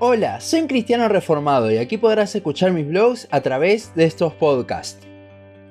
Hola, soy un cristiano reformado y aquí podrás escuchar mis blogs a través de estos podcasts.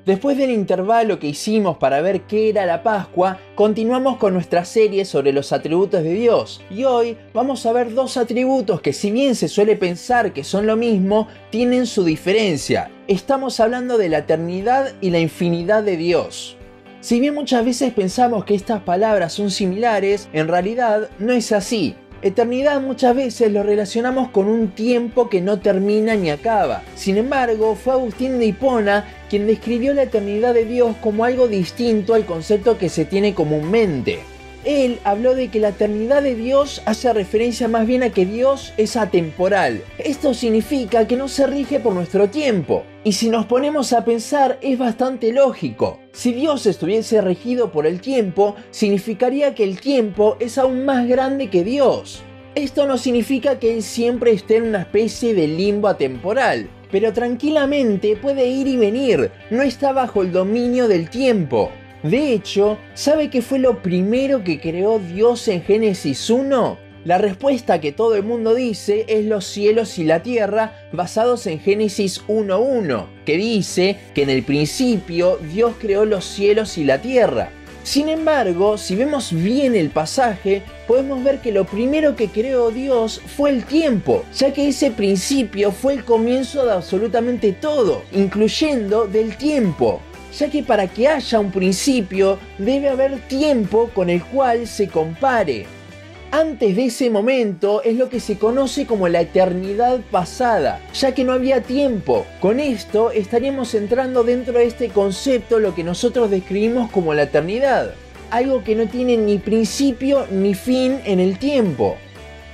Después del intervalo que hicimos para ver qué era la Pascua, continuamos con nuestra serie sobre los atributos de Dios y hoy vamos a ver dos atributos que si bien se suele pensar que son lo mismo, tienen su diferencia. Estamos hablando de la eternidad y la infinidad de Dios. Si bien muchas veces pensamos que estas palabras son similares, en realidad no es así. Eternidad muchas veces lo relacionamos con un tiempo que no termina ni acaba. Sin embargo, fue Agustín de Hipona quien describió la eternidad de Dios como algo distinto al concepto que se tiene comúnmente. Él habló de que la eternidad de Dios hace referencia más bien a que Dios es atemporal. Esto significa que no se rige por nuestro tiempo. Y si nos ponemos a pensar es bastante lógico. Si Dios estuviese regido por el tiempo, significaría que el tiempo es aún más grande que Dios. Esto no significa que Él siempre esté en una especie de limbo atemporal, pero tranquilamente puede ir y venir, no está bajo el dominio del tiempo. De hecho, ¿sabe qué fue lo primero que creó Dios en Génesis 1? La respuesta que todo el mundo dice es los cielos y la tierra basados en Génesis 1.1, que dice que en el principio Dios creó los cielos y la tierra. Sin embargo, si vemos bien el pasaje, podemos ver que lo primero que creó Dios fue el tiempo, ya que ese principio fue el comienzo de absolutamente todo, incluyendo del tiempo ya que para que haya un principio debe haber tiempo con el cual se compare. Antes de ese momento es lo que se conoce como la eternidad pasada, ya que no había tiempo. Con esto estaríamos entrando dentro de este concepto lo que nosotros describimos como la eternidad, algo que no tiene ni principio ni fin en el tiempo.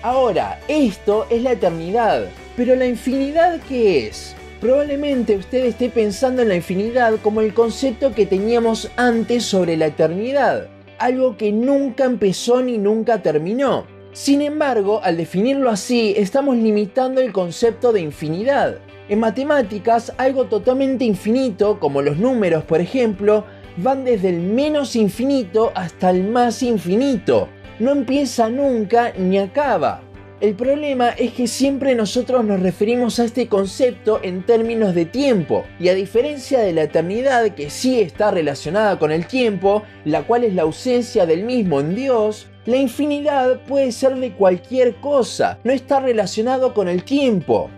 Ahora, esto es la eternidad, pero la infinidad ¿qué es? Probablemente usted esté pensando en la infinidad como el concepto que teníamos antes sobre la eternidad, algo que nunca empezó ni nunca terminó. Sin embargo, al definirlo así, estamos limitando el concepto de infinidad. En matemáticas, algo totalmente infinito, como los números por ejemplo, van desde el menos infinito hasta el más infinito. No empieza nunca ni acaba. El problema es que siempre nosotros nos referimos a este concepto en términos de tiempo, y a diferencia de la eternidad que sí está relacionada con el tiempo, la cual es la ausencia del mismo en Dios, la infinidad puede ser de cualquier cosa, no está relacionado con el tiempo.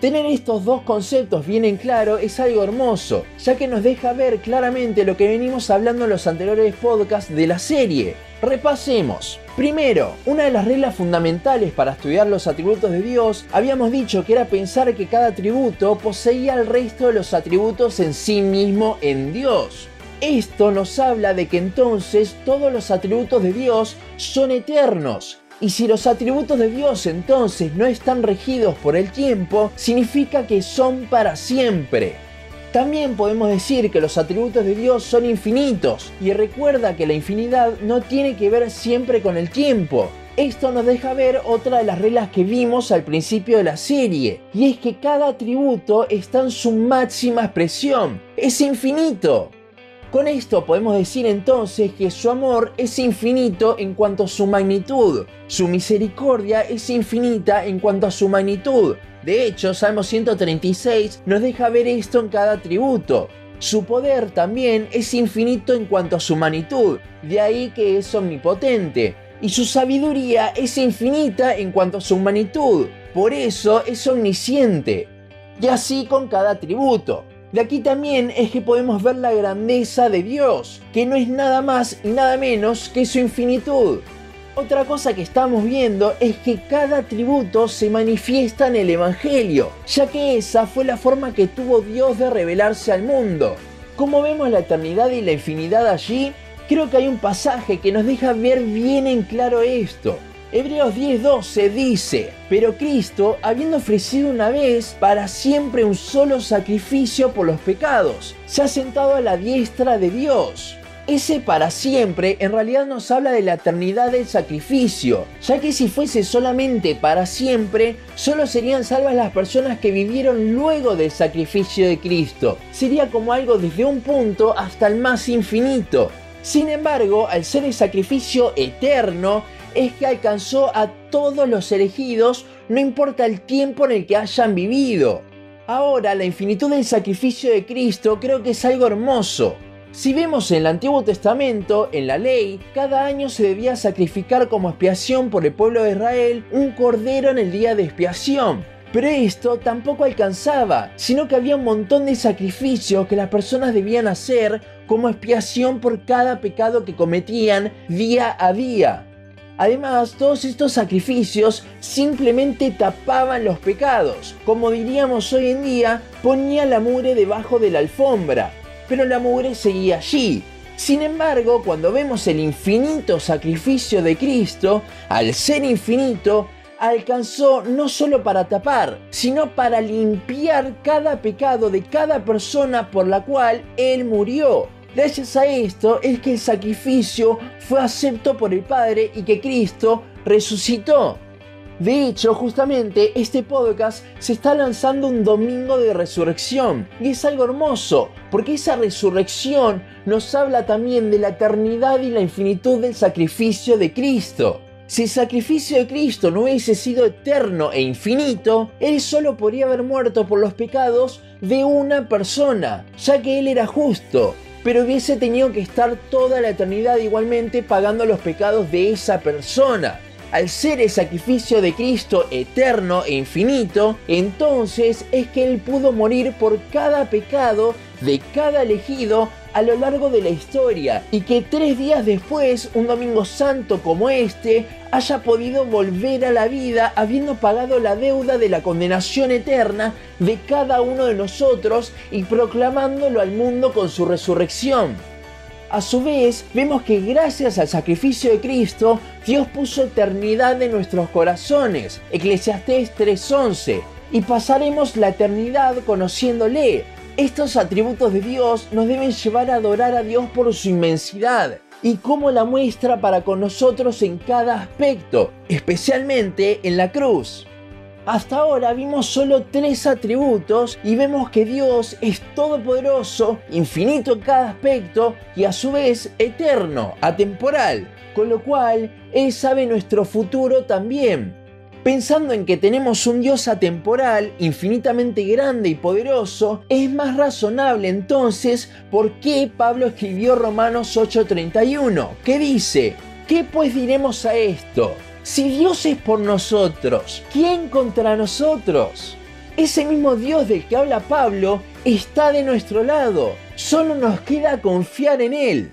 Tener estos dos conceptos bien en claro es algo hermoso, ya que nos deja ver claramente lo que venimos hablando en los anteriores podcasts de la serie. Repasemos. Primero, una de las reglas fundamentales para estudiar los atributos de Dios, habíamos dicho que era pensar que cada atributo poseía el resto de los atributos en sí mismo en Dios. Esto nos habla de que entonces todos los atributos de Dios son eternos. Y si los atributos de Dios entonces no están regidos por el tiempo, significa que son para siempre. También podemos decir que los atributos de Dios son infinitos y recuerda que la infinidad no tiene que ver siempre con el tiempo. Esto nos deja ver otra de las reglas que vimos al principio de la serie, y es que cada atributo está en su máxima expresión, es infinito. Con esto podemos decir entonces que su amor es infinito en cuanto a su magnitud, su misericordia es infinita en cuanto a su magnitud, de hecho, Salmo 136 nos deja ver esto en cada atributo. Su poder también es infinito en cuanto a su magnitud, de ahí que es omnipotente. Y su sabiduría es infinita en cuanto a su magnitud, por eso es omnisciente. Y así con cada atributo. De aquí también es que podemos ver la grandeza de Dios, que no es nada más y nada menos que su infinitud. Otra cosa que estamos viendo es que cada atributo se manifiesta en el Evangelio, ya que esa fue la forma que tuvo Dios de revelarse al mundo. Como vemos la eternidad y la infinidad allí, creo que hay un pasaje que nos deja ver bien en claro esto. Hebreos 10:12 dice, pero Cristo, habiendo ofrecido una vez para siempre un solo sacrificio por los pecados, se ha sentado a la diestra de Dios ese para siempre en realidad nos habla de la eternidad del sacrificio, ya que si fuese solamente para siempre, solo serían salvas las personas que vivieron luego del sacrificio de Cristo. Sería como algo desde un punto hasta el más infinito. Sin embargo, al ser el sacrificio eterno, es que alcanzó a todos los elegidos, no importa el tiempo en el que hayan vivido. Ahora, la infinitud del sacrificio de Cristo creo que es algo hermoso. Si vemos en el Antiguo Testamento, en la ley, cada año se debía sacrificar como expiación por el pueblo de Israel un cordero en el día de expiación. Pero esto tampoco alcanzaba, sino que había un montón de sacrificios que las personas debían hacer como expiación por cada pecado que cometían día a día. Además, todos estos sacrificios simplemente tapaban los pecados. Como diríamos hoy en día, ponía la mugre debajo de la alfombra pero la mugre seguía allí. Sin embargo, cuando vemos el infinito sacrificio de Cristo, al ser infinito, alcanzó no solo para tapar, sino para limpiar cada pecado de cada persona por la cual Él murió. Gracias a esto es que el sacrificio fue acepto por el Padre y que Cristo resucitó. De hecho, justamente este podcast se está lanzando un domingo de resurrección y es algo hermoso, porque esa resurrección nos habla también de la eternidad y la infinitud del sacrificio de Cristo. Si el sacrificio de Cristo no hubiese sido eterno e infinito, Él solo podría haber muerto por los pecados de una persona, ya que Él era justo, pero hubiese tenido que estar toda la eternidad igualmente pagando los pecados de esa persona. Al ser el sacrificio de Cristo eterno e infinito, entonces es que Él pudo morir por cada pecado de cada elegido a lo largo de la historia y que tres días después, un domingo santo como este, haya podido volver a la vida habiendo pagado la deuda de la condenación eterna de cada uno de nosotros y proclamándolo al mundo con su resurrección. A su vez, vemos que gracias al sacrificio de Cristo, Dios puso eternidad en nuestros corazones, Eclesiastés 3:11, y pasaremos la eternidad conociéndole. Estos atributos de Dios nos deben llevar a adorar a Dios por su inmensidad y cómo la muestra para con nosotros en cada aspecto, especialmente en la cruz. Hasta ahora vimos solo tres atributos y vemos que Dios es todopoderoso, infinito en cada aspecto y a su vez eterno, atemporal, con lo cual Él sabe nuestro futuro también. Pensando en que tenemos un Dios atemporal, infinitamente grande y poderoso, es más razonable entonces por qué Pablo escribió Romanos 8:31, que dice, ¿qué pues diremos a esto? Si Dios es por nosotros, ¿quién contra nosotros? Ese mismo Dios del que habla Pablo está de nuestro lado. Solo nos queda confiar en Él.